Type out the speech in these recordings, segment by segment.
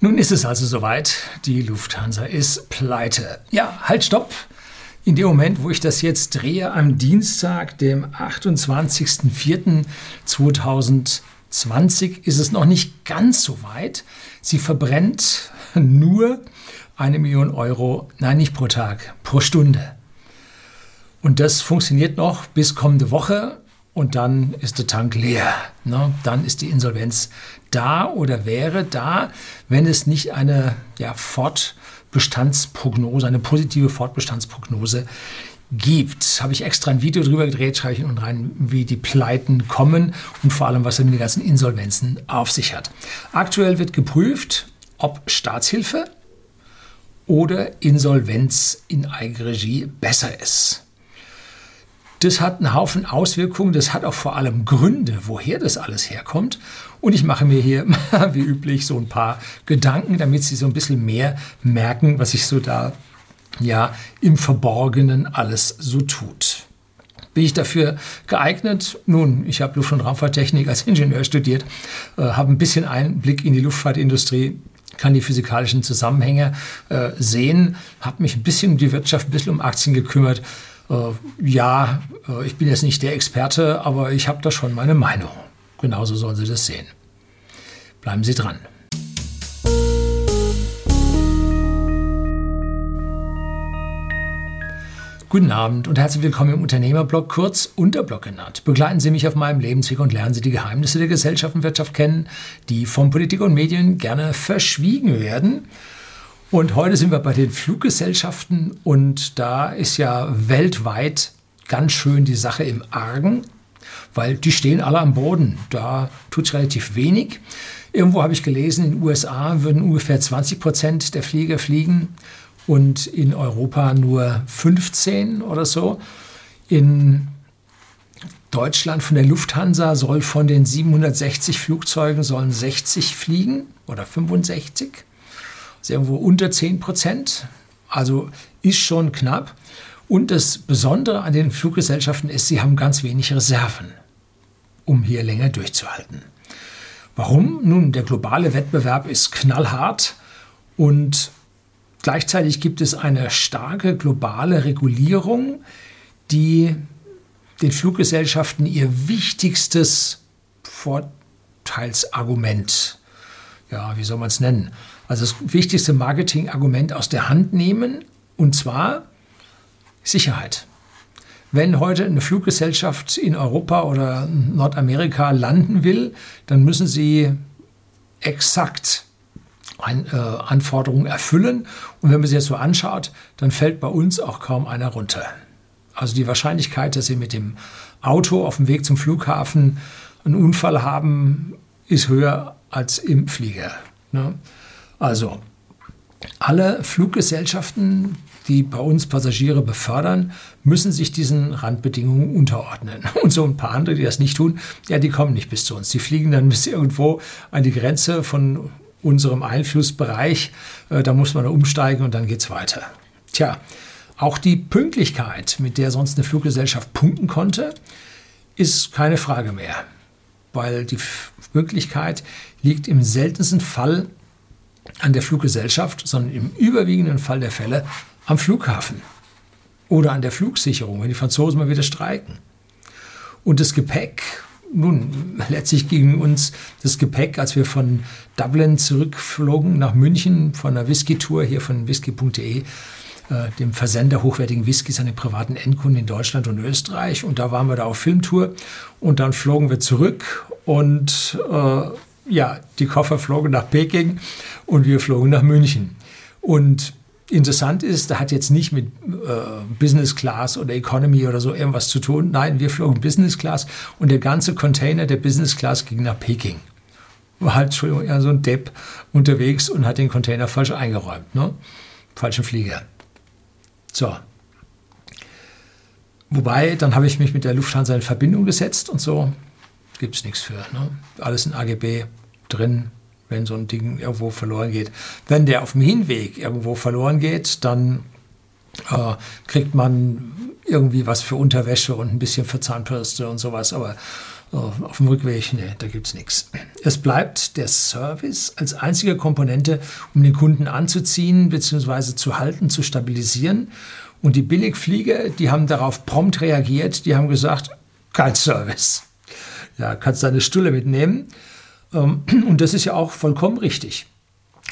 Nun ist es also soweit, die Lufthansa ist pleite. Ja, halt, stopp. In dem Moment, wo ich das jetzt drehe, am Dienstag, dem 28.04.2020, ist es noch nicht ganz so weit. Sie verbrennt nur eine Million Euro, nein, nicht pro Tag, pro Stunde. Und das funktioniert noch bis kommende Woche und dann ist der Tank leer. Ne? Dann ist die Insolvenz da oder wäre da, wenn es nicht eine ja, Fortbestandsprognose, eine positive Fortbestandsprognose gibt. Habe ich extra ein Video drüber gedreht, schreibe ich unten rein, wie die Pleiten kommen und vor allem, was er mit den ganzen Insolvenzen auf sich hat. Aktuell wird geprüft, ob Staatshilfe oder Insolvenz in Eigenregie besser ist. Das hat einen Haufen Auswirkungen, das hat auch vor allem Gründe, woher das alles herkommt. Und ich mache mir hier, wie üblich, so ein paar Gedanken, damit Sie so ein bisschen mehr merken, was sich so da ja im Verborgenen alles so tut. Bin ich dafür geeignet? Nun, ich habe Luft- und Raumfahrttechnik als Ingenieur studiert, äh, habe ein bisschen Einblick in die Luftfahrtindustrie, kann die physikalischen Zusammenhänge äh, sehen, habe mich ein bisschen um die Wirtschaft, ein bisschen um Aktien gekümmert ja, äh, ich bin jetzt nicht der Experte, aber ich habe da schon meine Meinung. Genauso sollen Sie das sehen. Bleiben Sie dran. Guten Abend und herzlich willkommen im Unternehmerblog, kurz Unterblog genannt. Begleiten Sie mich auf meinem Lebensweg und lernen Sie die Geheimnisse der Gesellschaft und Wirtschaft kennen, die von Politik und Medien gerne verschwiegen werden. Und heute sind wir bei den Fluggesellschaften und da ist ja weltweit ganz schön die Sache im Argen, weil die stehen alle am Boden. Da tut es relativ wenig. Irgendwo habe ich gelesen, in den USA würden ungefähr 20 Prozent der Flieger fliegen und in Europa nur 15 oder so. In Deutschland von der Lufthansa soll von den 760 Flugzeugen sollen 60 fliegen oder 65 ist irgendwo unter 10 Prozent, also ist schon knapp. Und das Besondere an den Fluggesellschaften ist, sie haben ganz wenig Reserven, um hier länger durchzuhalten. Warum? Nun, der globale Wettbewerb ist knallhart und gleichzeitig gibt es eine starke globale Regulierung, die den Fluggesellschaften ihr wichtigstes Vorteilsargument, ja, wie soll man es nennen, also das wichtigste Marketingargument aus der Hand nehmen, und zwar Sicherheit. Wenn heute eine Fluggesellschaft in Europa oder Nordamerika landen will, dann müssen sie exakt ein, äh, Anforderungen erfüllen. Und wenn man sich das so anschaut, dann fällt bei uns auch kaum einer runter. Also die Wahrscheinlichkeit, dass sie mit dem Auto auf dem Weg zum Flughafen einen Unfall haben, ist höher als im Flieger. Ne? Also, alle Fluggesellschaften, die bei uns Passagiere befördern, müssen sich diesen Randbedingungen unterordnen. Und so ein paar andere, die das nicht tun, ja, die kommen nicht bis zu uns. Die fliegen dann bis irgendwo an die Grenze von unserem Einflussbereich. Äh, da muss man umsteigen und dann geht es weiter. Tja, auch die Pünktlichkeit, mit der sonst eine Fluggesellschaft punkten konnte, ist keine Frage mehr. Weil die Pünktlichkeit liegt im seltensten Fall an der Fluggesellschaft, sondern im überwiegenden Fall der Fälle am Flughafen oder an der Flugsicherung, wenn die Franzosen mal wieder streiken. Und das Gepäck, nun, letztlich ging uns das Gepäck, als wir von Dublin zurückflogen nach München von einer Whisky-Tour hier von whisky.de, äh, dem Versender hochwertigen Whiskys an den privaten Endkunden in Deutschland und Österreich. Und da waren wir da auf Filmtour und dann flogen wir zurück und äh, ja, die Koffer flogen nach Peking und wir flogen nach München. Und interessant ist, da hat jetzt nicht mit äh, Business Class oder Economy oder so irgendwas zu tun. Nein, wir flogen Business Class und der ganze Container der Business Class ging nach Peking. War halt, Entschuldigung, ja, so ein Depp unterwegs und hat den Container falsch eingeräumt. Ne? Falschen Flieger. So. Wobei, dann habe ich mich mit der Lufthansa in Verbindung gesetzt und so gibt es nichts für. Ne? Alles in AGB drin, wenn so ein Ding irgendwo verloren geht. Wenn der auf dem Hinweg irgendwo verloren geht, dann äh, kriegt man irgendwie was für Unterwäsche und ein bisschen für Zahnbürste und sowas. Aber Auf dem Rückweg, nee, da gibt es nichts. Es bleibt der Service als einzige Komponente, um den Kunden anzuziehen bzw. zu halten, zu stabilisieren. Und die Billigflieger, die haben darauf prompt reagiert, die haben gesagt, kein Service. Ja, kannst deine Stulle mitnehmen. Ähm, und das ist ja auch vollkommen richtig.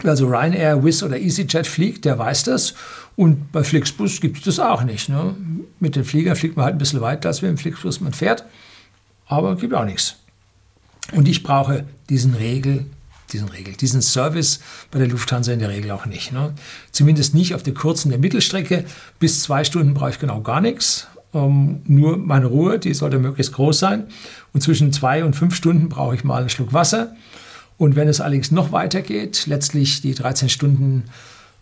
Wer also Ryanair, Wizz oder EasyJet fliegt, der weiß das. Und bei Flixbus gibt es das auch nicht. Ne? Mit den Fliegern fliegt man halt ein bisschen weiter, als mit dem Flixbus man fährt aber gibt auch nichts. Und ich brauche diesen Regel, diesen Regel, diesen Service bei der Lufthansa in der Regel auch nicht. Ne? Zumindest nicht auf der kurzen der Mittelstrecke. Bis zwei Stunden brauche ich genau gar nichts. Ähm, nur meine Ruhe, die sollte möglichst groß sein. Und zwischen zwei und fünf Stunden brauche ich mal einen Schluck Wasser. Und wenn es allerdings noch weiter geht, letztlich die 13 Stunden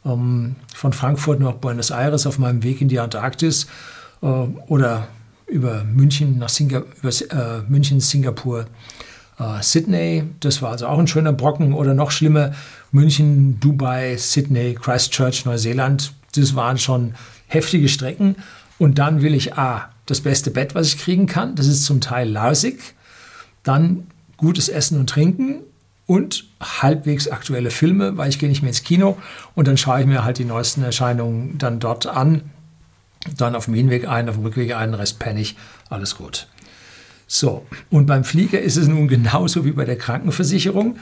ähm, von Frankfurt nach Buenos Aires auf meinem Weg in die Antarktis äh, oder über München nach Singa über, äh, München, Singapur, äh, Sydney. Das war also auch ein schöner Brocken. Oder noch schlimmer, München, Dubai, Sydney, Christchurch, Neuseeland. Das waren schon heftige Strecken. Und dann will ich A, das beste Bett, was ich kriegen kann. Das ist zum Teil lausig. Dann gutes Essen und Trinken und halbwegs aktuelle Filme, weil ich gehe nicht mehr ins Kino und dann schaue ich mir halt die neuesten Erscheinungen dann dort an dann auf dem Hinweg ein, auf dem Rückweg einen Rest Pennig, alles gut. So, und beim Flieger ist es nun genauso wie bei der Krankenversicherung.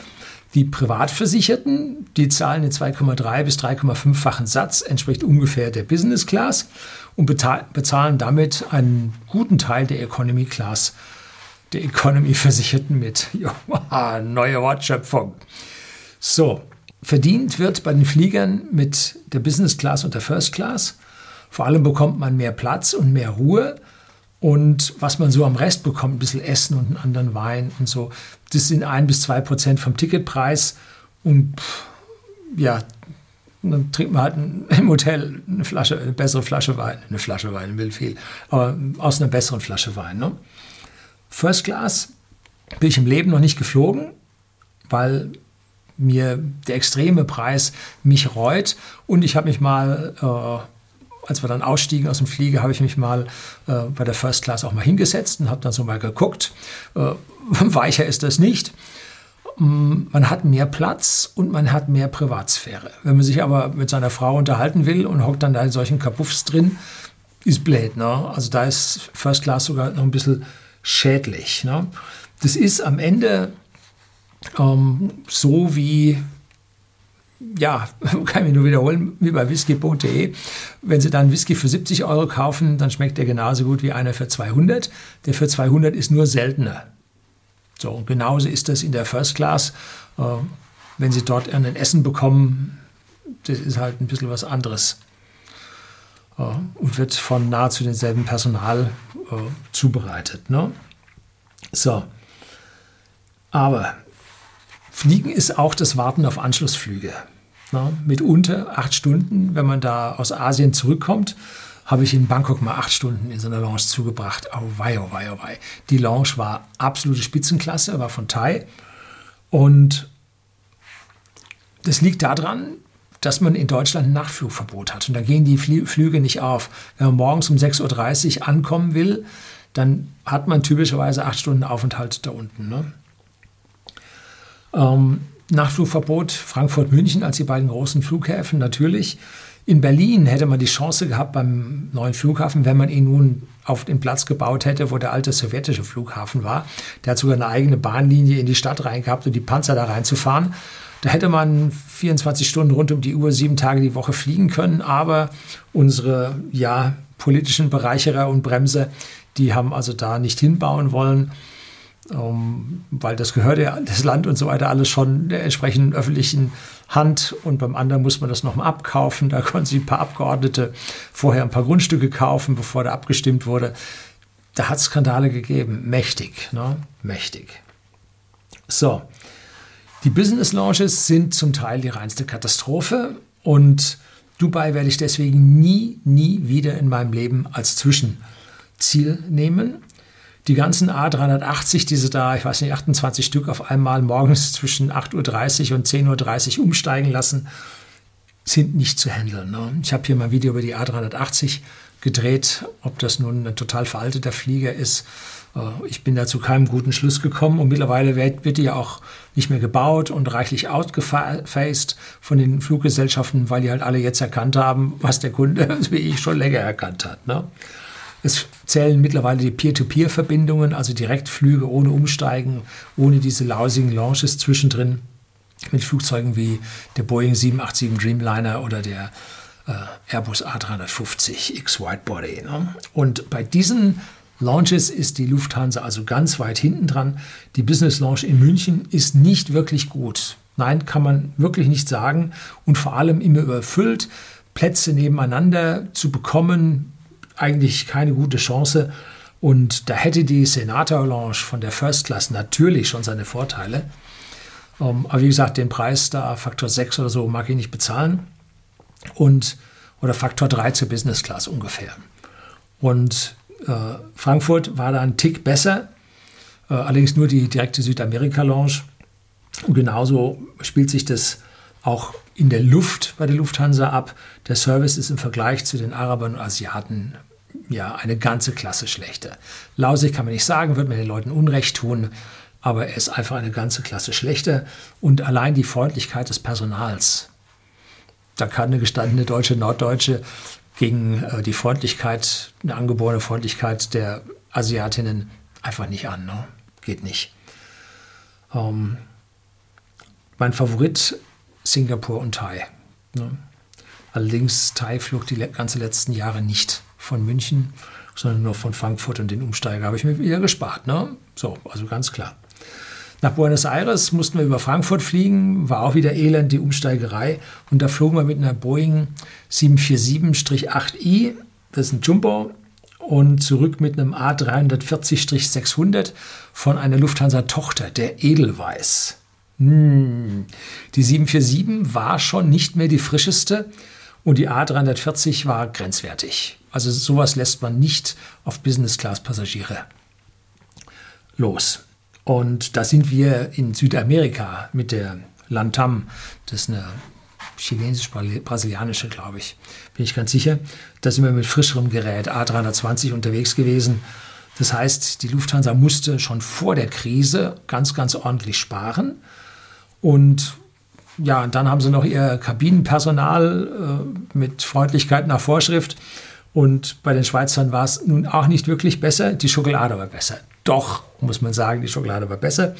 Die Privatversicherten, die zahlen den 2,3 bis 3,5-fachen Satz, entspricht ungefähr der Business Class und bezahlen damit einen guten Teil der Economy Class, der Economy-Versicherten mit. Ja, neue Wortschöpfung. So, verdient wird bei den Fliegern mit der Business Class und der First Class. Vor allem bekommt man mehr Platz und mehr Ruhe. Und was man so am Rest bekommt, ein bisschen Essen und einen anderen Wein und so, das sind ein bis zwei Prozent vom Ticketpreis. Und ja, dann trinkt man halt im Hotel eine Flasche, eine bessere Flasche Wein, eine Flasche Wein, will viel, aber aus einer besseren Flasche Wein. Ne? First Class bin ich im Leben noch nicht geflogen, weil mir der extreme Preis mich reut. Und ich habe mich mal äh, als wir dann ausstiegen aus dem Flieger, habe ich mich mal äh, bei der First Class auch mal hingesetzt und habe dann so mal geguckt. Äh, weicher ist das nicht. Mm, man hat mehr Platz und man hat mehr Privatsphäre. Wenn man sich aber mit seiner Frau unterhalten will und hockt dann da in solchen Kapuffs drin, ist blöd. Ne? Also da ist First Class sogar noch ein bisschen schädlich. Ne? Das ist am Ende ähm, so wie ja, kann ich mir nur wiederholen, wie bei whisky.de. Wenn Sie dann Whisky für 70 Euro kaufen, dann schmeckt der genauso gut wie einer für 200. Der für 200 ist nur seltener. So, und genauso ist das in der First Class. Äh, wenn Sie dort ein Essen bekommen, das ist halt ein bisschen was anderes. Äh, und wird von nahezu demselben Personal äh, zubereitet. Ne? So. Aber Fliegen ist auch das Warten auf Anschlussflüge. Na, mitunter acht Stunden, wenn man da aus Asien zurückkommt, habe ich in Bangkok mal acht Stunden in so einer Lounge zugebracht. Oh wei, oh wei, oh wei. Die Lounge war absolute Spitzenklasse, war von Thai. Und das liegt daran, dass man in Deutschland ein Nachtflugverbot hat. Und da gehen die Flüge nicht auf. Wenn man morgens um 6.30 Uhr ankommen will, dann hat man typischerweise acht Stunden Aufenthalt da unten. Ne? Ähm, Nachtflugverbot Frankfurt-München als die beiden großen Flughäfen natürlich. In Berlin hätte man die Chance gehabt beim neuen Flughafen, wenn man ihn nun auf den Platz gebaut hätte, wo der alte sowjetische Flughafen war. Der hat sogar eine eigene Bahnlinie in die Stadt rein gehabt, um die Panzer da reinzufahren. Da hätte man 24 Stunden rund um die Uhr, sieben Tage die Woche fliegen können. Aber unsere ja, politischen Bereicherer und Bremser, die haben also da nicht hinbauen wollen ähm, weil das gehört ja das Land und so weiter alles schon der entsprechenden öffentlichen Hand und beim anderen muss man das nochmal abkaufen. Da konnten sich ein paar Abgeordnete vorher ein paar Grundstücke kaufen, bevor da abgestimmt wurde. Da hat es Skandale gegeben. Mächtig, ne? mächtig. So, die Business Launches sind zum Teil die reinste Katastrophe und Dubai werde ich deswegen nie, nie wieder in meinem Leben als Zwischenziel nehmen die ganzen A380, diese da, ich weiß nicht, 28 Stück auf einmal morgens zwischen 8.30 Uhr und 10.30 Uhr umsteigen lassen, sind nicht zu handeln. Ne? Ich habe hier mal ein Video über die A380 gedreht, ob das nun ein total veralteter Flieger ist Äh, ich bin da zu keinem guten Schluss gekommen und mittlerweile wird, die ja auch nicht mehr gebaut und reichlich outgefaced von den Fluggesellschaften, weil die halt alle jetzt erkannt haben, was der Kunde, wie ich, schon länger erkannt hat. Ne? Es zählen mittlerweile die Peer-to-Peer-Verbindungen, also Direktflüge ohne Umsteigen, ohne diese lausigen Launches zwischendrin mit Flugzeugen wie der Boeing 787 Dreamliner oder der äh, Airbus A350 X Widebody. Ne? Und bei diesen Launches ist die Lufthansa also ganz weit hinten dran. Die Business Launch in München ist nicht wirklich gut. Nein, kann man wirklich nicht sagen. Und vor allem immer überfüllt. Plätze nebeneinander zu bekommen, eigentlich keine gute Chance. Und da hätte die Senator Lounge von der First Class natürlich schon seine Vorteile. Ähm, aber wie gesagt, den Preis da Faktor 6 oder so mag ich nicht bezahlen. Und, oder Faktor 3 zur Business Class ungefähr. Und äh, Frankfurt war da ein Tick besser, äh, allerdings nur die direkte Südamerika-Lounge. Und genauso spielt sich das auch in der Luft bei der Lufthansa ab. Der Service ist im Vergleich zu den Arabern und Asiaten ja eine ganze Klasse schlechter. Lausig kann man nicht sagen, wird man den Leuten Unrecht tun, aber er ist einfach eine ganze Klasse schlechter. Und allein die Freundlichkeit des Personals, da kann eine gestandene deutsche Norddeutsche gegen äh, die Freundlichkeit, eine angeborene Freundlichkeit der Asiatinnen einfach nicht an. Ne? Geht nicht. Ähm, mein Favorit Singapur und Thai. Ne? Allerdings Thai flog die ganze letzten Jahre nicht von München, sondern nur von Frankfurt und den Umsteiger habe ich mir wieder gespart. Ne? So, also ganz klar. Nach Buenos Aires mussten wir über Frankfurt fliegen, war auch wieder elend, die Umsteigerei. Und da flogen wir mit einer Boeing 747-8i, das ist ein Jumbo, und zurück mit einem A340-600 von einer Lufthansa-Tochter, der Edelweiss. Hm. Die 747 war schon nicht mehr die frischeste und die A340 war grenzwertig. Also sowas lässt man nicht auf Business-Class-Passagiere los. Und da sind wir in Südamerika mit der Lantam, das ist eine chinesisch-brasilianische, glaube ich, bin ich ganz sicher. Da sind wir mit frischerem Gerät A320 unterwegs gewesen. Das heißt, die Lufthansa musste schon vor der Krise ganz, ganz ordentlich sparen. Und ja, und dann haben sie noch ihr Kabinenpersonal äh, mit Freundlichkeit nach Vorschrift. Und bei den Schweizern war es nun auch nicht wirklich besser. Die Schokolade war besser. Doch, muss man sagen, die Schokolade war besser.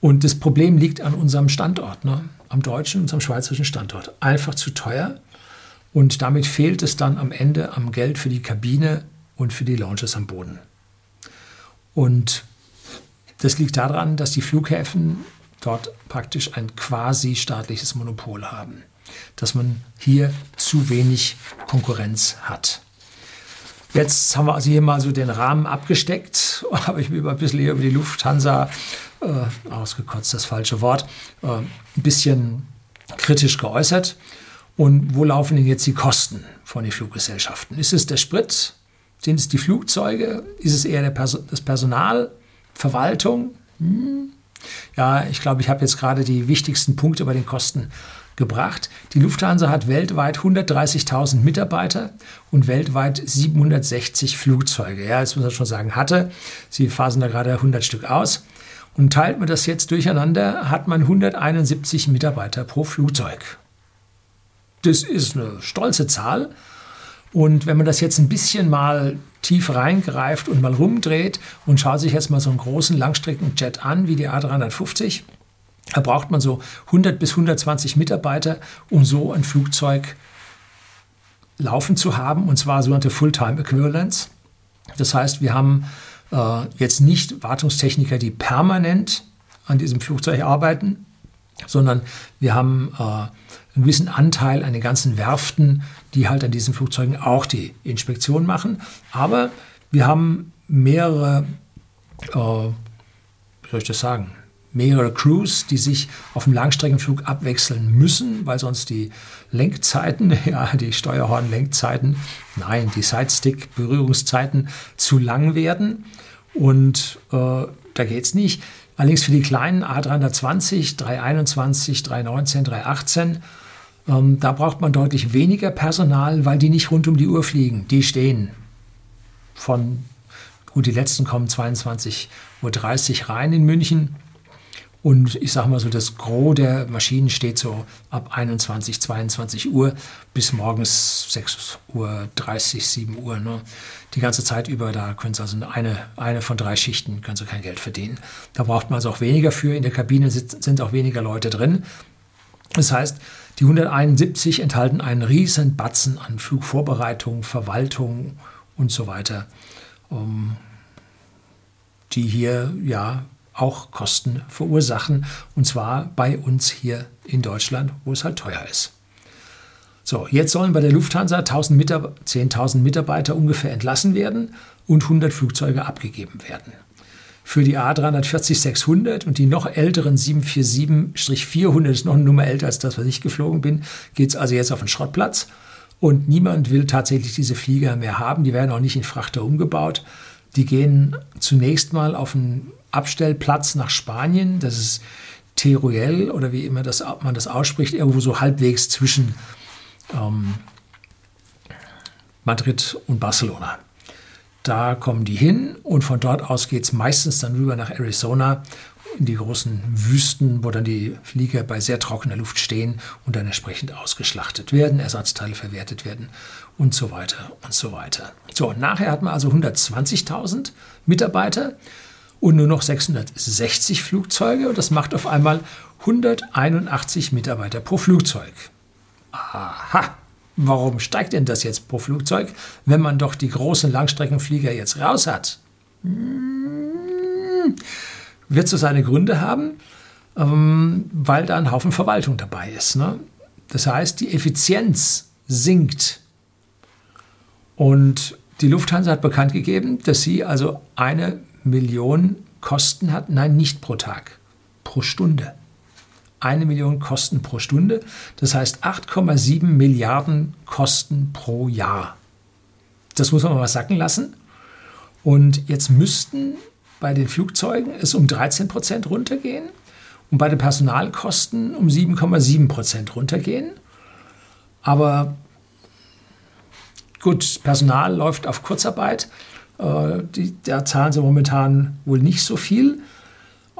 Und das Problem liegt an unserem Standort, ne? am deutschen und am schweizerischen Standort. Einfach zu teuer. Und damit fehlt es dann am Ende am Geld für die Kabine und für die Launches am Boden. Und das liegt daran, dass die Flughäfen dort praktisch ein quasi staatliches Monopol haben. Dass man hier zu wenig Konkurrenz hat. Jetzt haben wir also hier mal so den Rahmen abgesteckt. Habe ich mir ein bisschen hier über die Lufthansa, äh, ausgekotzt das falsche Wort, äh, ein bisschen kritisch geäußert. Und wo laufen denn jetzt die Kosten von den Fluggesellschaften? Ist es der Sprit? Sind es die Flugzeuge? Ist es eher Perso das Personal? Verwaltung? Hm. Ja, ich glaube, ich habe jetzt gerade die wichtigsten Punkte bei den Kosten gebracht. Die Lufthansa hat weltweit 130.000 Mitarbeiter und weltweit 760 Flugzeuge. Ja, jetzt muss man schon sagen, hatte. Sie phasen da gerade 100 Stück aus. Und teilt man das jetzt durcheinander, hat man 171 Mitarbeiter pro Flugzeug. Das ist eine stolze Zahl. Und wenn man das jetzt ein bisschen mal tief reingreift und mal rumdreht und schaut sich jetzt mal so einen großen Langstreckenjet an wie die A350, da braucht man so 100 bis 120 Mitarbeiter, um so ein Flugzeug laufen zu haben, und zwar sogenannte Fulltime Equivalents. Das heißt, wir haben äh, jetzt nicht Wartungstechniker, die permanent an diesem Flugzeug arbeiten, sondern wir haben äh, einen gewissen Anteil an den ganzen Werften, die halt an diesen Flugzeugen auch die Inspektion machen. Aber wir haben mehrere, äh, wie soll ich das sagen, mehrere Crews, die sich auf dem Langstreckenflug abwechseln müssen, weil sonst die Lenkzeiten, ja, die Steuerhorn-Lenkzeiten, nein, die Sidestick-Berührungszeiten zu lang werden. Und äh, da geht es nicht. Allerdings für die kleinen A320, 321, 319, 318, ähm, da braucht man deutlich weniger Personal, weil die nicht rund um die Uhr fliegen. Die stehen von Gut, die letzten kommen 22.30 Uhr rein in München. Und ich sage mal so, das Gros der Maschinen steht so ab 21, 22 Uhr bis morgens 6 Uhr, 30, 7 Uhr. Ne? Die ganze Zeit über, da können Sie also eine, eine von drei Schichten, können Sie kein Geld verdienen. Da braucht man also auch weniger für. In der Kabine sind auch weniger Leute drin. Das heißt, die 171 enthalten einen riesen Batzen an Flugvorbereitung, Verwaltung und so weiter, um, die hier ja auch Kosten verursachen. Und zwar bei uns hier in Deutschland, wo es halt teuer ist. So, jetzt sollen bei der Lufthansa 10.000 Mitarbeiter ungefähr entlassen werden und 100 Flugzeuge abgegeben werden. Für die A340-600 und die noch älteren 747-400, ist noch eine Nummer älter als das, was ich geflogen bin, geht es also jetzt auf den Schrottplatz. Und niemand will tatsächlich diese Flieger mehr haben. Die werden auch nicht in Frachter umgebaut. Die gehen zunächst mal auf einen Abstellplatz nach Spanien. Das ist Teruel oder wie immer das, man das ausspricht, irgendwo so halbwegs zwischen ähm, Madrid und Barcelona. Da kommen die hin und von dort aus geht es meistens dann rüber nach Arizona in die großen Wüsten, wo dann die Flieger bei sehr trockener Luft stehen und dann entsprechend ausgeschlachtet werden, Ersatzteile verwertet werden und so weiter und so weiter. So, und nachher hat man also 120.000 Mitarbeiter und nur noch 660 Flugzeuge und das macht auf einmal 181 Mitarbeiter pro Flugzeug. Aha, warum steigt denn das jetzt pro Flugzeug, wenn man doch die großen Langstreckenflieger jetzt raus hat? Hm, wird so seine Gründe haben, ähm, weil da ein Haufen Verwaltung dabei ist. Ne? Das heißt, die Effizienz sinkt. Und die Lufthansa hat bekannt gegeben, dass sie also eine Million Kosten hat. Nein, nicht pro Tag, pro Stunde. Eine Million Kosten pro Stunde. Das heißt 8,7 Milliarden Kosten pro Jahr. Das muss man mal sacken lassen. Und jetzt müssten bei den Flugzeugen es um 13 Prozent runtergehen und bei den Personalkosten um 7,7 Prozent runtergehen. Aber gut, Personal läuft auf Kurzarbeit. Äh, die, da zahlen sie momentan wohl nicht so viel.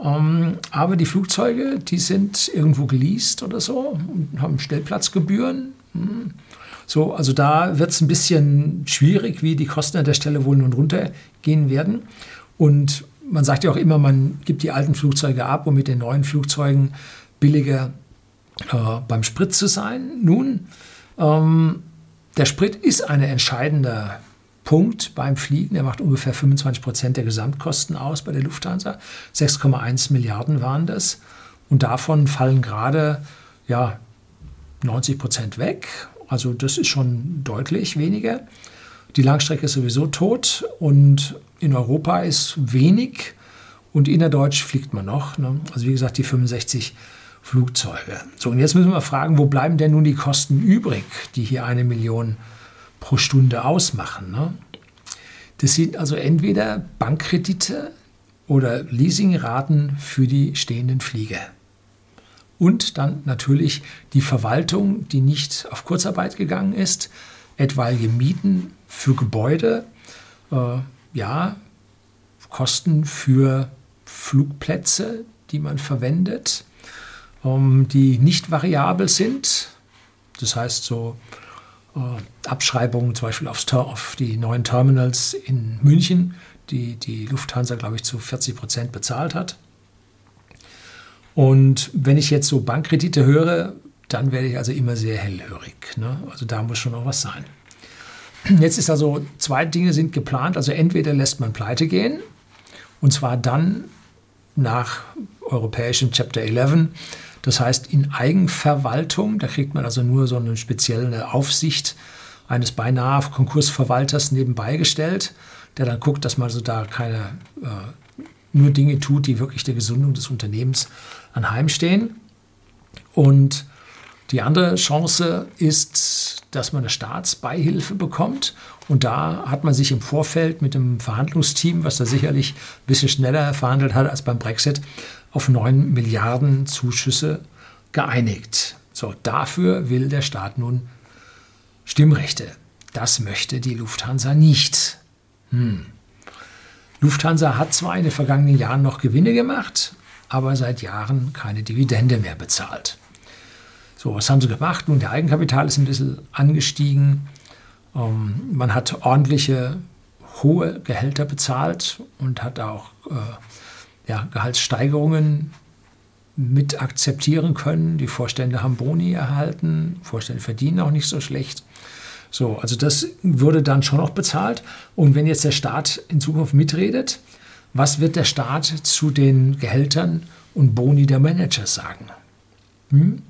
Ähm, aber die Flugzeuge, die sind irgendwo geleast oder so und haben Stellplatzgebühren. Hm. So, also da wird es ein bisschen schwierig, wie die Kosten an der Stelle wohl nun runtergehen werden. Und man sagt ja auch immer, man gibt die alten Flugzeuge ab, um mit den neuen Flugzeugen billiger äh, beim Sprit zu sein. Nun, ähm, der Sprit ist ein entscheidender Punkt beim Fliegen. Er macht ungefähr 25 Prozent der Gesamtkosten aus bei der Lufthansa. 6,1 Milliarden waren das. Und davon fallen gerade ja, 90 Prozent weg. Also das ist schon deutlich weniger. Die Langstrecke ist sowieso tot und in Europa ist wenig und innerdeutsch fliegt man noch. Ne? Also wie gesagt, die 65 Flugzeuge. So, und jetzt müssen wir fragen, wo bleiben denn nun die Kosten übrig, die hier eine Million pro Stunde ausmachen? Ne? Das sind also entweder Bankkredite oder Leasingraten für die stehenden Flieger. Und dann natürlich die Verwaltung, die nicht auf Kurzarbeit gegangen ist, etwaige Mieten für Gebäude, äh, ja, Kosten für Flugplätze, die man verwendet, ähm, die nicht variabel sind. Das heißt so äh, Abschreibungen zum Beispiel aufs, auf die neuen Terminals in München, die die Lufthansa, glaube ich, zu 40 Prozent bezahlt hat. Und wenn ich jetzt so Bankkredite höre, dann werde ich also immer sehr hellhörig. Ne? Also da muss schon noch was sein. Jetzt ist also, zwei Dinge sind geplant. Also entweder lässt man pleite gehen, und zwar dann nach europäischem Chapter 11. Das heißt in Eigenverwaltung, da kriegt man also nur so eine spezielle Aufsicht eines beinahe Konkursverwalters nebenbei gestellt, der dann guckt, dass man so da keine äh, nur Dinge tut, die wirklich der Gesundung des Unternehmens anheimstehen. Und die andere Chance ist, dass man eine Staatsbeihilfe bekommt. Und da hat man sich im Vorfeld mit dem Verhandlungsteam, was da sicherlich ein bisschen schneller verhandelt hat als beim Brexit, auf 9 Milliarden Zuschüsse geeinigt. So, dafür will der Staat nun Stimmrechte. Das möchte die Lufthansa nicht. Hm. Lufthansa hat zwar in den vergangenen Jahren noch Gewinne gemacht, aber seit Jahren keine Dividende mehr bezahlt. So, was haben sie gemacht? Nun, der Eigenkapital ist ein bisschen angestiegen. Ähm, man hat ordentliche, hohe Gehälter bezahlt und hat auch äh, ja, Gehaltssteigerungen mit akzeptieren können. Die Vorstände haben Boni erhalten, Vorstände verdienen auch nicht so schlecht. So, also das würde dann schon noch bezahlt. Und wenn jetzt der Staat in Zukunft mitredet, was wird der Staat zu den Gehältern und Boni der Manager sagen? Hm?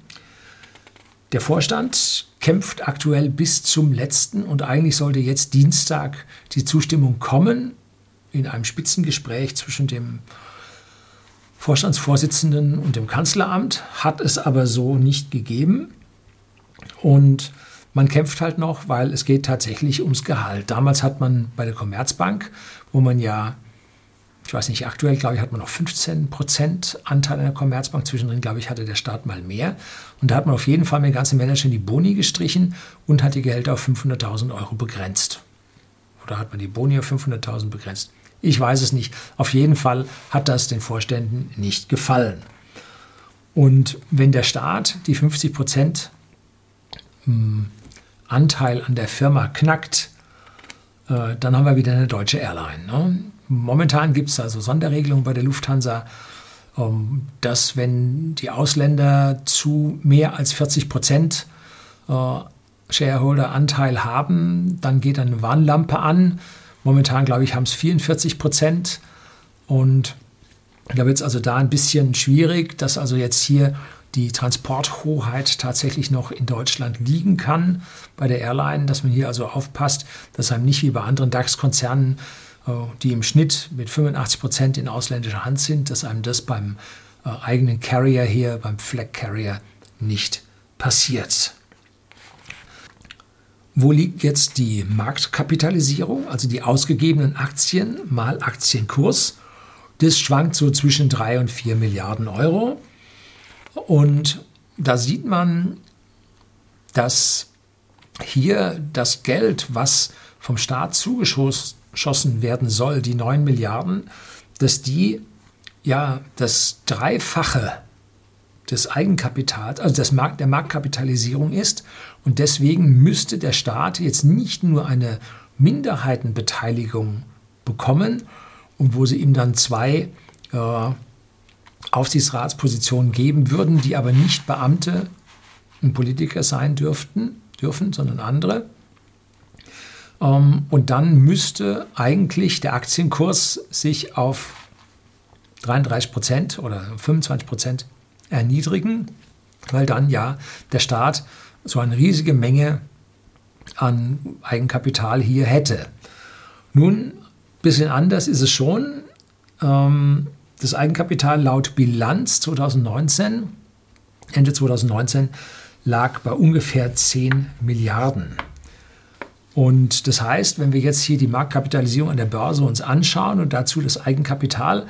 Der Vorstand kämpft aktuell bis zum letzten und eigentlich sollte jetzt Dienstag die Zustimmung kommen in einem Spitzengespräch zwischen dem Vorstandsvorsitzenden und dem Kanzleramt, hat es aber so nicht gegeben. Und man kämpft halt noch, weil es geht tatsächlich ums Gehalt. Damals hat man bei der Commerzbank, wo man ja, ich weiß nicht, aktuell glaube ich, hat man noch 15 Prozent Anteil an der Commerzbank. Zwischendrin, glaube ich, hatte der Staat mal mehr. Und da hat man auf jeden Fall mit den ganzen Managern die Boni gestrichen und hat die Gehälter auf 500.000 Euro begrenzt. Oder hat man die Boni auf 500.000 begrenzt? Ich weiß es nicht. Auf jeden Fall hat das den Vorständen nicht gefallen. Und wenn der Staat die 50 Prozent hm, Anteil an der Firma knackt, äh, dann haben wir wieder eine deutsche Airline. Ne? Momentan gibt es also Sonderregelungen bei der Lufthansa, ähm, dass wenn die Ausländer zu mehr als 40 Prozent äh, Shareholder-Anteil haben, dann geht eine Warnlampe an Momentan, glaube ich, haben es 44 Prozent. Und da wird es also da ein bisschen schwierig, dass also jetzt hier die Transporthoheit tatsächlich noch in Deutschland liegen kann bei der Airline, dass man hier also aufpasst, dass einem nicht wie bei anderen DAX-Konzernen, die im Schnitt mit 85 Prozent in ausländischer Hand sind, dass einem das beim äh, eigenen Carrier hier, beim Flag Carrier nicht passiert. Wo liegt jetzt die Marktkapitalisierung, also die ausgegebenen Aktien mal Aktienkurs? Das schwankt so zwischen 3 und 4 Milliarden Euro. Und da sieht man, dass hier das Geld, was vom Staat zugeschossen werden soll, die 9 Milliarden, dass die ja das Dreifache des Eigenkapitals, also des Markt, der Marktkapitalisierung ist. Und deswegen müsste der Staat jetzt nicht nur eine Minderheitenbeteiligung bekommen, und wo sie ihm dann zwei äh, Aufsichtsratspositionen geben würden, die aber nicht Beamte und Politiker sein dürften, dürfen, sondern andere. Ähm, und dann müsste eigentlich der Aktienkurs sich auf 33 Prozent oder 25 Prozent erniedrigen, weil dann ja der Staat so eine riesige Menge an Eigenkapital hier hätte. Nun, bisschen anders ist es schon. Ähm, das Eigenkapital laut Bilanz 2019, Ende 2019, lag bei ungefähr 10 Milliarden. Und das heißt, wenn wir jetzt hier die Marktkapitalisierung an der Börse uns anschauen und dazu das Eigenkapital,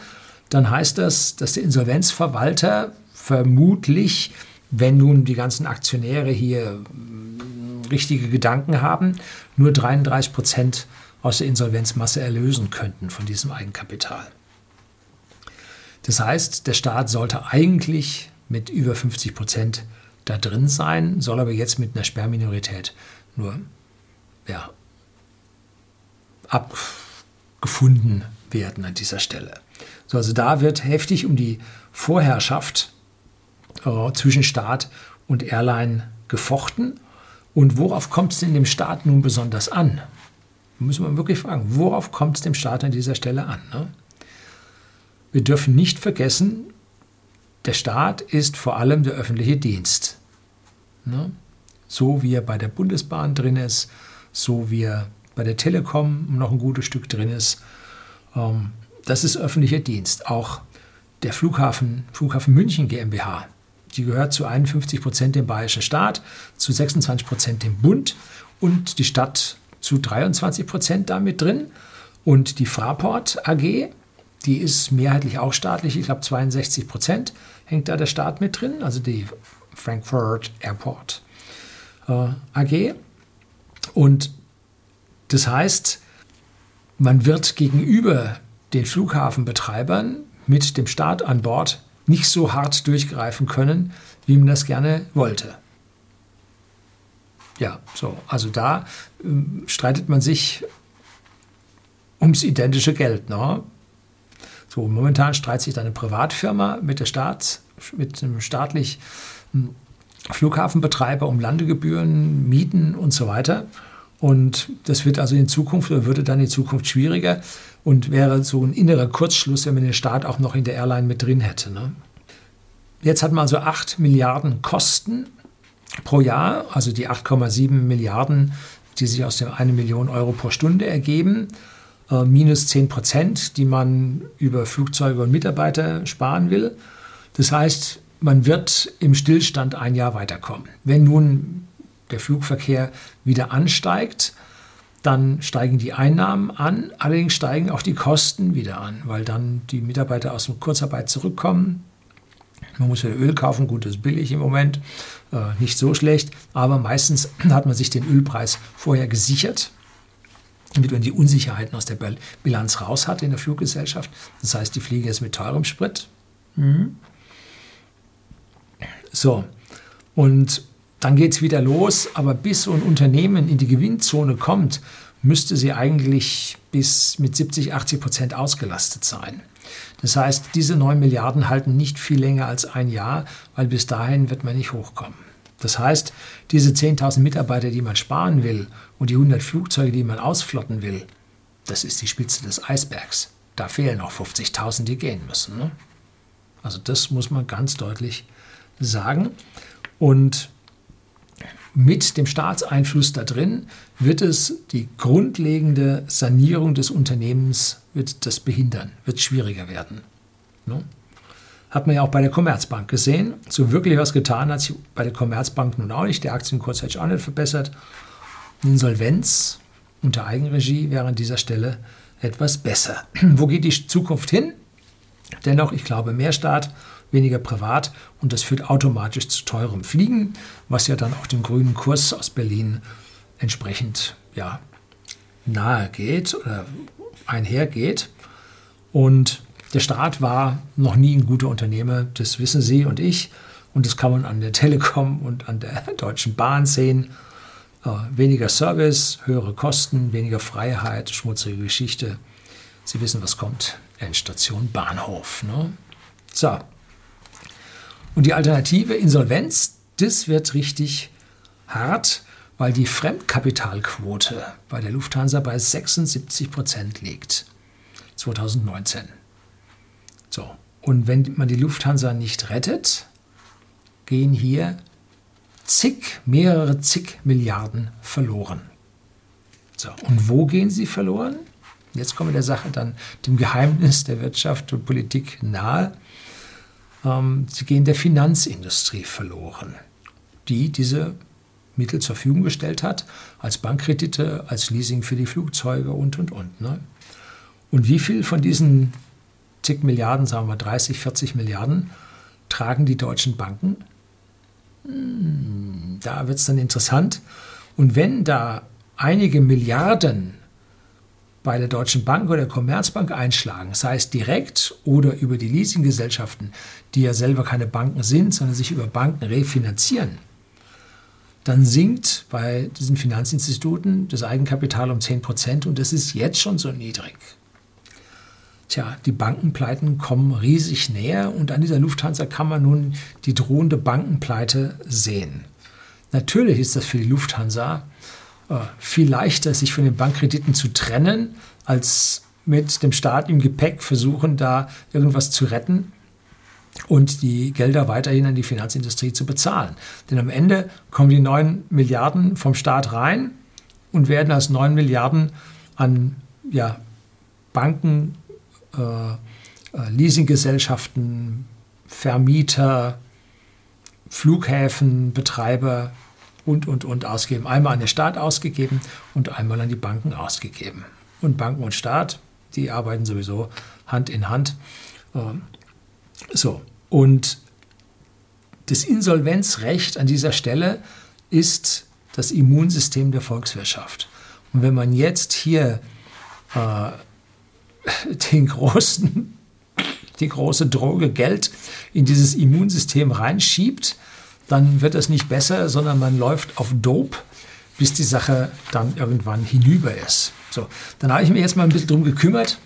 dann heißt das, dass der Insolvenzverwalter vermutlich, wenn nun die ganzen Aktionäre hier hm, richtige Gedanken haben, nur 33 Prozent aus der Insolvenzmasse erlösen könnten von diesem Eigenkapital. Das heißt, der Staat sollte eigentlich mit über 50 Prozent da drin sein, soll aber jetzt mit einer Sperrminorität nur ja, abgefunden werden an dieser Stelle. So, also da wird heftig um die Vorherrschaft äh, zwischen Staat und Airline gefochten. Und worauf kommt es denn dem Staat nun besonders an? Da müssen wir wirklich fragen, worauf kommt es dem Staat an dieser Stelle an? Ne? Wir dürfen nicht vergessen, der Staat ist vor allem der öffentliche Dienst. Ne? So wie er bei der Bundesbahn drin ist, so wie er bei der Telekom noch ein gutes Stück drin ist. Ähm, das ist öffentlicher Dienst. Auch der Flughafen, Flughafen München GmbH die gehört zu 51 Prozent dem bayerischen Staat, zu 26 Prozent dem Bund und die Stadt zu 23 Prozent damit drin. Und die Fraport AG, die ist mehrheitlich auch staatlich, ich glaube 62 Prozent hängt da der Staat mit drin, also die Frankfurt Airport äh, AG. Und das heißt, man wird gegenüber den Flughafenbetreibern mit dem Staat an Bord nicht so hart durchgreifen können, wie man das gerne wollte. Ja, so, also da äh, streitet man sich ums identische Geld. Ne? So, momentan streitet sich eine Privatfirma mit der Staats, mit einem staatlichen Flughafenbetreiber um Landegebühren, Mieten und so weiter. Und das wird also in Zukunft oder würde dann in Zukunft schwieriger und wäre so ein innerer Kurzschluss, wenn man den Staat auch noch in der Airline mit drin hätte. Ne? Jetzt hat man also 8 Milliarden Kosten pro Jahr, also die 8,7 Milliarden, die sich aus dem 1 Million Euro pro Stunde ergeben, äh, minus 10 Prozent, die man über Flugzeuge und Mitarbeiter sparen will. Das heißt, man wird im Stillstand ein Jahr weiterkommen. Wenn nun der Flugverkehr wieder ansteigt, dann steigen die Einnahmen an, allerdings steigen auch die Kosten wieder an, weil dann die Mitarbeiter aus der Kurzarbeit zurückkommen. Man muss ja Öl kaufen, gut, das ist billig im Moment, äh, nicht so schlecht, aber meistens hat man sich den Ölpreis vorher gesichert, damit man die Unsicherheiten aus der Bilanz raus hat in der Fluggesellschaft. Das heißt, die fliegen jetzt mit teurem Sprit. Mhm. So, und dann geht es wieder los, aber bis so ein Unternehmen in die Gewinnzone kommt, müsste sie eigentlich bis mit 70, 80 Prozent ausgelastet sein. Das heißt, diese 9 Milliarden halten nicht viel länger als ein Jahr, weil bis dahin wird man nicht hochkommen. Das heißt, diese 10.000 Mitarbeiter, die man sparen will und die 100 Flugzeuge, die man ausflotten will, das ist die Spitze des Eisbergs. Da fehlen noch 50.000, die gehen müssen. Ne? Also das muss man ganz deutlich sagen. Und mit dem Staatseinfluss da drin wird es die grundlegende Sanierung des Unternehmens wird das behindern, wird schwieriger werden. Ne? Hat man ja auch bei der Commerzbank gesehen. So wirklich was getan hat sich bei der Commerzbank nun auch nicht. Der Aktienkurs hat sich auch nicht verbessert. Insolvenz unter Eigenregie wäre an dieser Stelle etwas besser. Wo geht die Zukunft hin? Dennoch, ich glaube, mehr Staat weniger privat und das führt automatisch zu teurem Fliegen, was ja dann auch dem grünen Kurs aus Berlin entsprechend ja, nahe geht oder einhergeht. Und der Staat war noch nie ein guter Unternehmer, das wissen Sie und ich. Und das kann man an der Telekom und an der Deutschen Bahn sehen. Äh, weniger Service, höhere Kosten, weniger Freiheit, schmutzige Geschichte. Sie wissen, was kommt. Endstation Bahnhof. Ne? So, und die Alternative Insolvenz, das wird richtig hart, weil die Fremdkapitalquote bei der Lufthansa bei 76 Prozent liegt. 2019. So. Und wenn man die Lufthansa nicht rettet, gehen hier zig, mehrere zig Milliarden verloren. So. Und wo gehen sie verloren? Jetzt kommen wir der Sache dann dem Geheimnis der Wirtschaft und Politik nahe sie gehen der Finanzindustrie verloren, die diese Mittel zur Verfügung gestellt hat, als Bankkredite, als Leasing für die Flugzeuge und, und, und. Ne? Und wie viel von diesen zig Milliarden, sagen wir 30, 40 Milliarden, tragen die deutschen Banken? Hm, da wird es dann interessant. Und wenn da einige Milliarden bei der Deutschen Bank oder der Commerzbank einschlagen, sei es direkt oder über die Leasinggesellschaften, die ja selber keine Banken sind, sondern sich über Banken refinanzieren, dann sinkt bei diesen Finanzinstituten das Eigenkapital um 10 Prozent und das ist jetzt schon so niedrig. Tja, die Bankenpleiten kommen riesig näher und an dieser Lufthansa kann man nun die drohende Bankenpleite sehen. Natürlich ist das für die Lufthansa äh, viel leichter, sich von den Bankkrediten zu trennen, als mit dem Staat im Gepäck versuchen, da irgendwas zu retten und die Gelder weiterhin an die Finanzindustrie zu bezahlen. Denn am Ende kommen die 9 Milliarden vom Staat rein und werden als 9 Milliarden an ja, Banken, äh, äh, Leasinggesellschaften, Vermieter, Flughäfen, Betreiber und, und, und ausgeben. Einmal an den Staat ausgegeben und einmal an die Banken ausgegeben. Und Banken und Staat, die arbeiten sowieso Hand in Hand. Ähm, so, und das Insolvenzrecht an dieser Stelle ist das Immunsystem der Volkswirtschaft. Und wenn man jetzt hier äh, den großen, die große Droge Geld in dieses Immunsystem reinschiebt, dann wird es nicht besser, sondern man läuft auf Dope, bis die Sache dann irgendwann hinüber ist. So, dann habe ich mir jetzt mal ein bisschen darum gekümmert,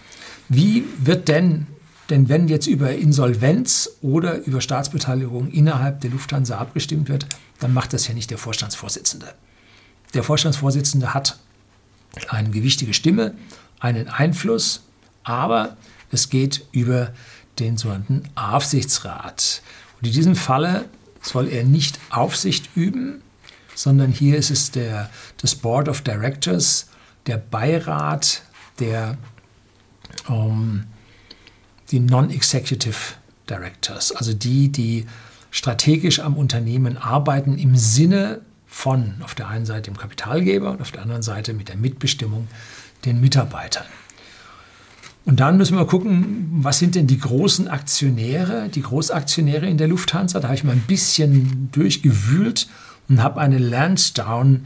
wie wird denn, denn wenn jetzt über Insolvenz oder über Staatsbeteiligung innerhalb der Lufthansa abgestimmt wird, dann macht das ja nicht der Vorstandsvorsitzende. Der Vorstandsvorsitzende hat eine gewichtige Stimme, einen Einfluss, aber es geht über den sogenannten Aufsichtsrat. Und in diesem Falle soll er nicht Aufsicht üben, sondern hier ist es der, das Board of Directors, der Beirat, der ähm, die Non-Executive Directors, also die, die strategisch am Unternehmen arbeiten im Sinne von auf der einen Seite dem Kapitalgeber und auf der anderen Seite mit der Mitbestimmung den Mitarbeitern. Und dann müssen wir gucken, was sind denn die großen Aktionäre, die Großaktionäre in der Lufthansa. Da habe ich mal ein bisschen durchgewühlt und habe eine Lansdowne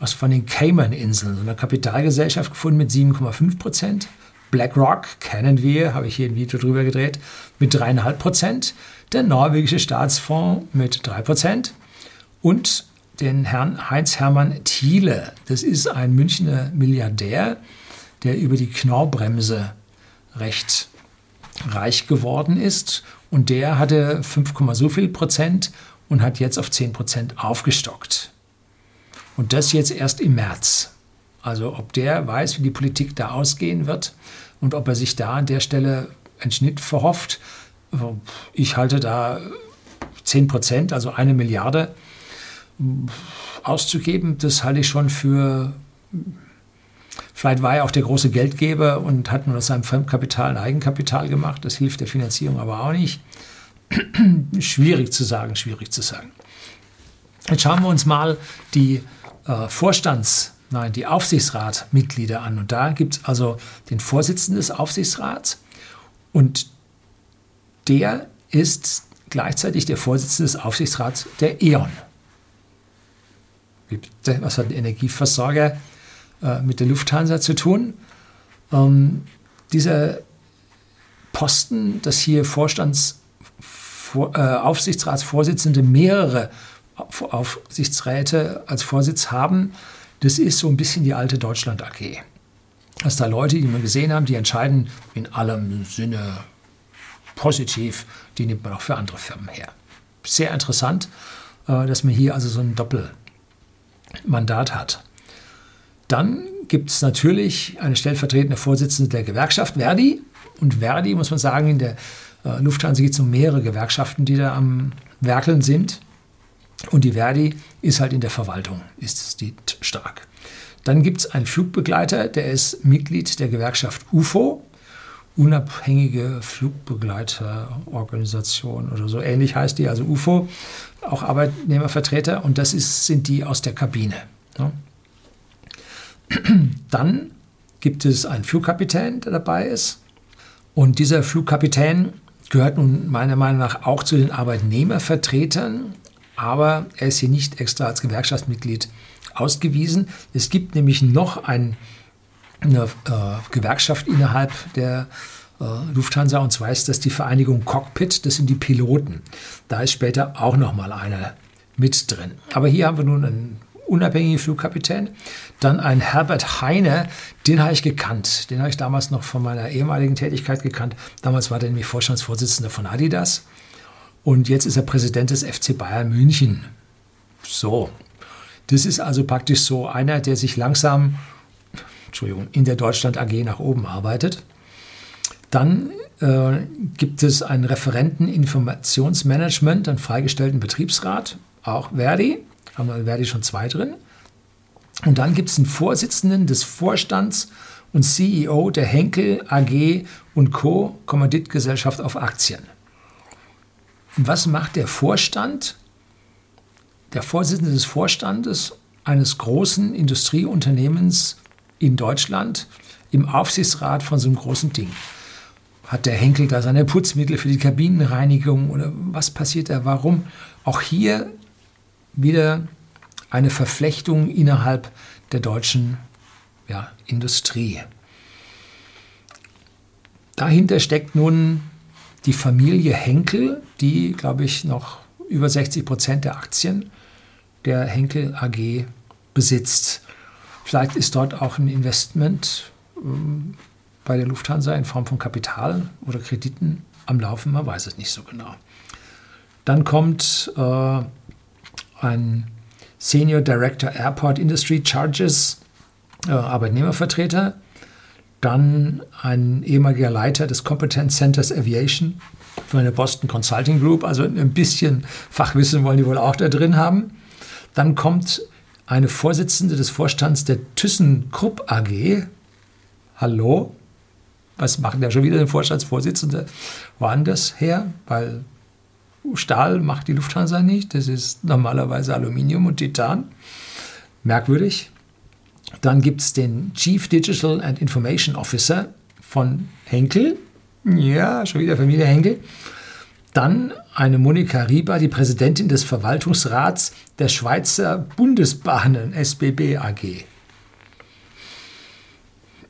aus von den Cayman-Inseln, so einer Kapitalgesellschaft gefunden mit 7,5 Prozent. BlackRock kennen wir, habe ich hier ein Video drüber gedreht, mit 3,5 Prozent. Der norwegische Staatsfonds mit 3 Prozent. Und den Herrn Heinz-Hermann Thiele. Das ist ein Münchner Milliardär, der über die Knorrbremse recht reich geworden ist. Und der hatte 5, so viel Prozent und hat jetzt auf 10 Prozent aufgestockt. Und das jetzt erst im März. Also ob der weiß, wie die Politik da ausgehen wird und ob er sich da an der Stelle einen Schnitt verhofft. Ich halte da 10 Prozent, also eine Milliarde auszugeben, das halte ich schon für. Vielleicht war er auch der große Geldgeber und hat nur aus seinem Fremdkapital ein Eigenkapital gemacht. Das hilft der Finanzierung aber auch nicht. schwierig zu sagen, schwierig zu sagen. Jetzt schauen wir uns mal die äh, Vorstands-, nein, die Aufsichtsratmitglieder an. Und da gibt es also den Vorsitzenden des Aufsichtsrats und der ist gleichzeitig der Vorsitzende des Aufsichtsrats der E.ON was hat der Energieversorger äh, mit der Lufthansa zu tun? Ähm, dieser Posten, dass hier Vorstands, vor, äh, Aufsichtsratsvorsitzende mehrere Aufsichtsräte als Vorsitz haben, das ist so ein bisschen die alte Deutschland AG. Dass da Leute, die wir gesehen haben, die entscheiden in allem Sinne positiv, die nimmt man auch für andere Firmen her. Sehr interessant, äh, dass man hier also so ein Doppel Mandat hat. Dann gibt es natürlich eine stellvertretende Vorsitzende der Gewerkschaft, Verdi. Und Verdi, muss man sagen, in der äh, Lufthansa gibt es um mehrere Gewerkschaften, die da am Werkeln sind. Und die Verdi ist halt in der Verwaltung, ist die stark. Dann gibt es einen Flugbegleiter, der ist Mitglied der Gewerkschaft UFO, Unabhängige Flugbegleiterorganisation oder so ähnlich heißt die, also UFO auch Arbeitnehmervertreter und das ist, sind die aus der Kabine. Ja. Dann gibt es einen Flugkapitän, der dabei ist. Und dieser Flugkapitän gehört nun meiner Meinung nach auch zu den Arbeitnehmervertretern, aber er ist hier nicht extra als Gewerkschaftsmitglied ausgewiesen. Es gibt nämlich noch ein, eine äh, Gewerkschaft innerhalb der äh, Lufthansa und zwar ist das die Vereinigung Cockpit, das sind die Piloten. Da ist später auch nochmal einer mit drin. Aber hier haben wir nun einen unabhängigen Flugkapitän. Dann ein Herbert Heine, den habe ich gekannt. Den habe ich damals noch von meiner ehemaligen Tätigkeit gekannt. Damals war der nämlich Vorstandsvorsitzender von Adidas. Und jetzt ist er Präsident des FC Bayern München. So. Das ist also praktisch so einer, der sich langsam, Entschuldigung, in der Deutschland AG nach oben arbeitet. Dann äh, gibt es einen Referenten Informationsmanagement, einen freigestellten Betriebsrat, auch Verdi, haben wir Verdi schon zwei drin. Und dann gibt es einen Vorsitzenden des Vorstands und CEO der Henkel AG und Co. Kommanditgesellschaft auf Aktien. Und was macht der Vorstand? Der Vorsitzende des Vorstandes eines großen Industrieunternehmens in Deutschland im Aufsichtsrat von so einem großen Ding. Hat der Henkel da seine Putzmittel für die Kabinenreinigung oder was passiert da? Warum? Auch hier wieder eine Verflechtung innerhalb der deutschen ja, Industrie. dahinter steckt nun die Familie Henkel, die, glaube ich, noch über 60 Prozent der Aktien der Henkel AG besitzt. Vielleicht ist dort auch ein Investment ähm, bei der Lufthansa in Form von Kapital oder Krediten am Laufen, man weiß es nicht so genau. Dann kommt äh, ein Senior Director Airport Industry Charges, äh, Arbeitnehmervertreter, dann ein ehemaliger Leiter des Competence Centers Aviation für eine Boston Consulting Group, also ein bisschen Fachwissen wollen die wohl auch da drin haben. Dann kommt eine Vorsitzende des Vorstands der ThyssenKrupp AG. Hallo? Was macht der schon wieder den Vorstandsvorsitzende? Woanders her? Weil Stahl macht die Lufthansa nicht. Das ist normalerweise Aluminium und Titan. Merkwürdig. Dann gibt es den Chief Digital and Information Officer von Henkel. Ja, schon wieder Familie Henkel. Dann eine Monika Rieber, die Präsidentin des Verwaltungsrats der Schweizer Bundesbahnen SBB AG.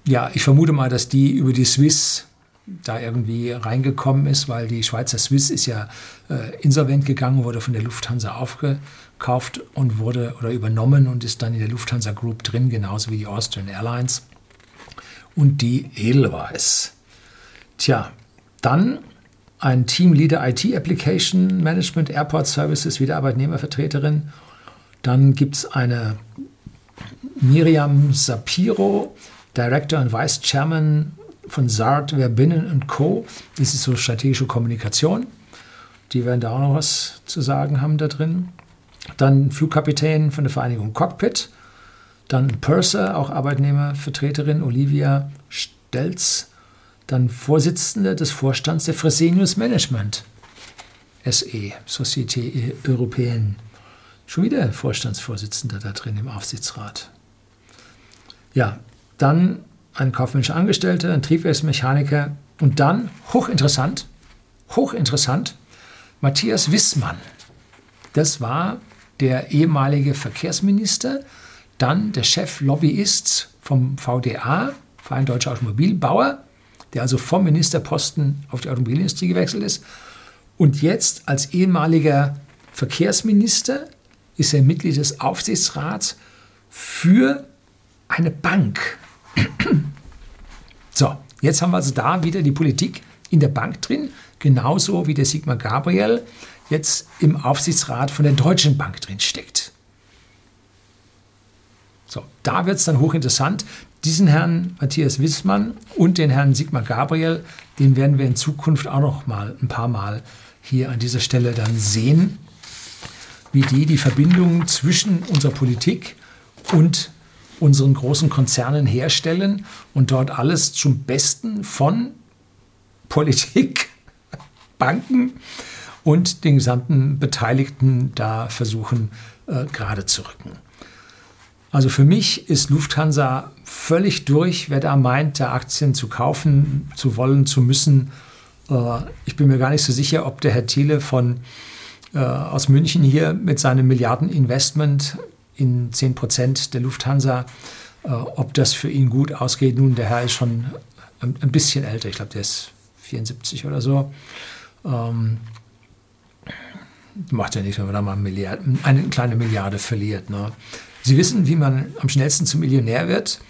Ja, ich vermute mal, dass die über die Swiss da irgendwie reingekommen ist, weil die Schweizer Swiss ist ja äh, insolvent gegangen, wurde von der Lufthansa aufgekauft und wurde oder übernommen und ist dann in der Lufthansa Group drin, genauso wie die Austrian Airlines und die Edelweiss. Tja, dann ein Teamleader IT Application Management Airport Services, wieder Arbeitnehmervertreterin. Dann gibt es eine Miriam Sapiro, Director und Vice Chairman von Zart Verbinnen Co. Das ist so strategische Kommunikation. Die werden da auch noch was zu sagen haben da drin. Dann Flugkapitän von der Vereinigung Cockpit. Dann Purser, auch Arbeitnehmervertreterin Olivia Stelz. Dann Vorsitzende des Vorstands der Fresenius Management SE, Société Européenne. Schon wieder Vorstandsvorsitzender da drin im Aufsichtsrat. Ja, dann ein kaufmännischer Angestellter, ein Triebwerksmechaniker und dann, hochinteressant, hochinteressant, Matthias Wissmann. Das war der ehemalige Verkehrsminister, dann der Cheflobbyist vom VDA, Verein Deutscher Automobilbauer, der also vom Ministerposten auf die Automobilindustrie gewechselt ist. Und jetzt als ehemaliger Verkehrsminister ist er Mitglied des Aufsichtsrats für eine Bank. So, jetzt haben wir also da wieder die Politik in der Bank drin, genauso wie der Sigmar Gabriel jetzt im Aufsichtsrat von der Deutschen Bank drin steckt. So, da wird es dann hochinteressant. Diesen Herrn Matthias Wissmann und den Herrn Sigmar Gabriel, den werden wir in Zukunft auch noch mal ein paar Mal hier an dieser Stelle dann sehen, wie die die Verbindung zwischen unserer Politik und unseren großen Konzernen herstellen und dort alles zum Besten von Politik, Banken und den gesamten Beteiligten da versuchen äh, gerade zu rücken. Also für mich ist Lufthansa völlig durch, wer da meint, da Aktien zu kaufen, zu wollen, zu müssen. Äh, ich bin mir gar nicht so sicher, ob der Herr Thiele von, äh, aus München hier mit seinem Milliardeninvestment in 10 Prozent der Lufthansa. Äh, ob das für ihn gut ausgeht, nun, der Herr ist schon ein, ein bisschen älter, ich glaube, der ist 74 oder so. Ähm, macht ja nichts, wenn man da mal Milliard, eine kleine Milliarde verliert. Ne? Sie wissen, wie man am schnellsten zum Millionär wird,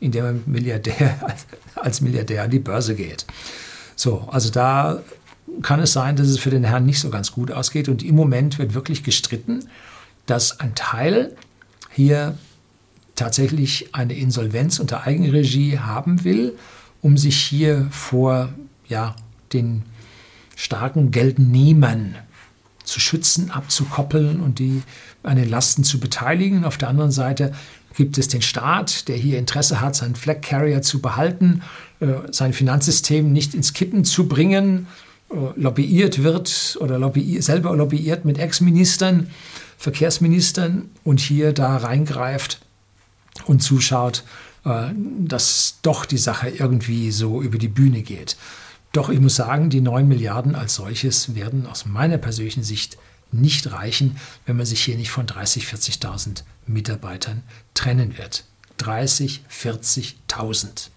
indem man Milliardär, als Milliardär an die Börse geht. So, also da kann es sein, dass es für den Herrn nicht so ganz gut ausgeht. Und im Moment wird wirklich gestritten, dass ein Teil hier tatsächlich eine Insolvenz unter Eigenregie haben will, um sich hier vor ja, den starken Geldnehmern zu schützen, abzukoppeln und die an den Lasten zu beteiligen. Auf der anderen Seite gibt es den Staat, der hier Interesse hat, seinen Flag Carrier zu behalten, äh, sein Finanzsystem nicht ins Kippen zu bringen, äh, lobbyiert wird oder lobby selber lobbyiert mit Ex-Ministern Verkehrsministern und hier da reingreift und zuschaut, äh, dass doch die Sache irgendwie so über die Bühne geht. Doch ich muss sagen, die 9 Milliarden als solches werden aus meiner persönlichen Sicht nicht reichen, wenn man sich hier nicht von 30.000, 40.000 Mitarbeitern trennen wird. 30, 40.000.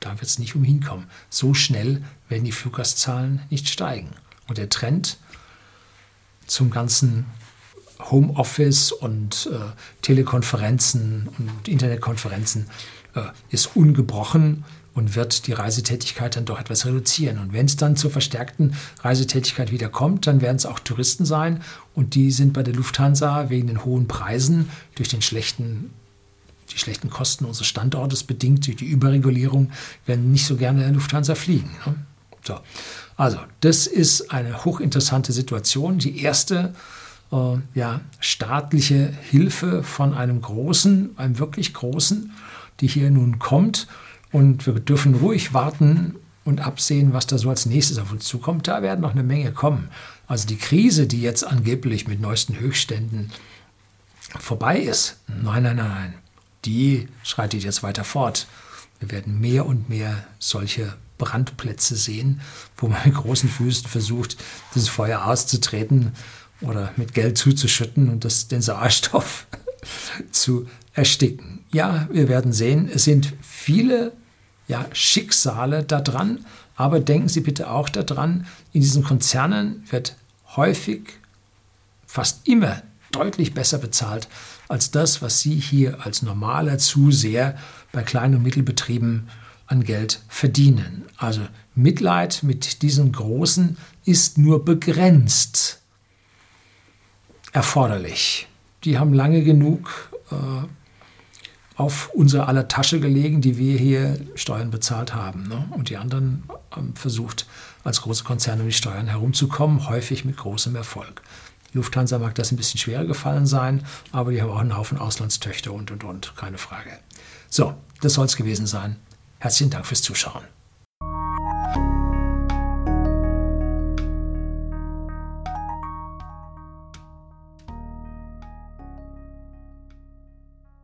Da wird es nicht umhin kommen. So schnell werden die Fluggastzahlen nicht steigen. Und der Trend zum ganzen Homeoffice und äh, Telekonferenzen und Internetkonferenzen äh, ist ungebrochen und wird die Reisetätigkeit dann doch etwas reduzieren. Und wenn es dann zur verstärkten Reisetätigkeit wieder kommt, dann werden es auch Touristen sein und die sind bei der Lufthansa wegen den hohen Preisen durch den schlechten die schlechten Kosten unseres Standortes bedingt durch die Überregulierung werden nicht so gerne in der Lufthansa fliegen. Ne? So. Also, das ist eine hochinteressante Situation. Die erste äh, ja, staatliche Hilfe von einem großen, einem wirklich großen, die hier nun kommt. Und wir dürfen ruhig warten und absehen, was da so als nächstes auf uns zukommt. Da werden noch eine Menge kommen. Also die Krise, die jetzt angeblich mit neuesten Höchstständen vorbei ist, nein, nein, nein, die schreitet jetzt weiter fort. Wir werden mehr und mehr solche Brandplätze sehen, wo man mit großen Füßen versucht, dieses Feuer auszutreten oder mit Geld zuzuschütten und das, den Sauerstoff zu ersticken. Ja, wir werden sehen, es sind viele ja, Schicksale da dran, aber denken Sie bitte auch daran, in diesen Konzernen wird häufig, fast immer deutlich besser bezahlt als das, was Sie hier als normaler Zuseher bei Klein- und Mittelbetrieben an Geld verdienen. Also Mitleid mit diesen Großen ist nur begrenzt erforderlich. Die haben lange genug äh, auf unsere aller Tasche gelegen, die wir hier Steuern bezahlt haben. Ne? Und die anderen haben versucht, als große Konzerne um die Steuern herumzukommen, häufig mit großem Erfolg. Lufthansa mag das ein bisschen schwerer gefallen sein, aber die haben auch einen Haufen Auslandstöchter und, und, und, keine Frage. So, das soll es gewesen sein. Herzlichen Dank fürs Zuschauen.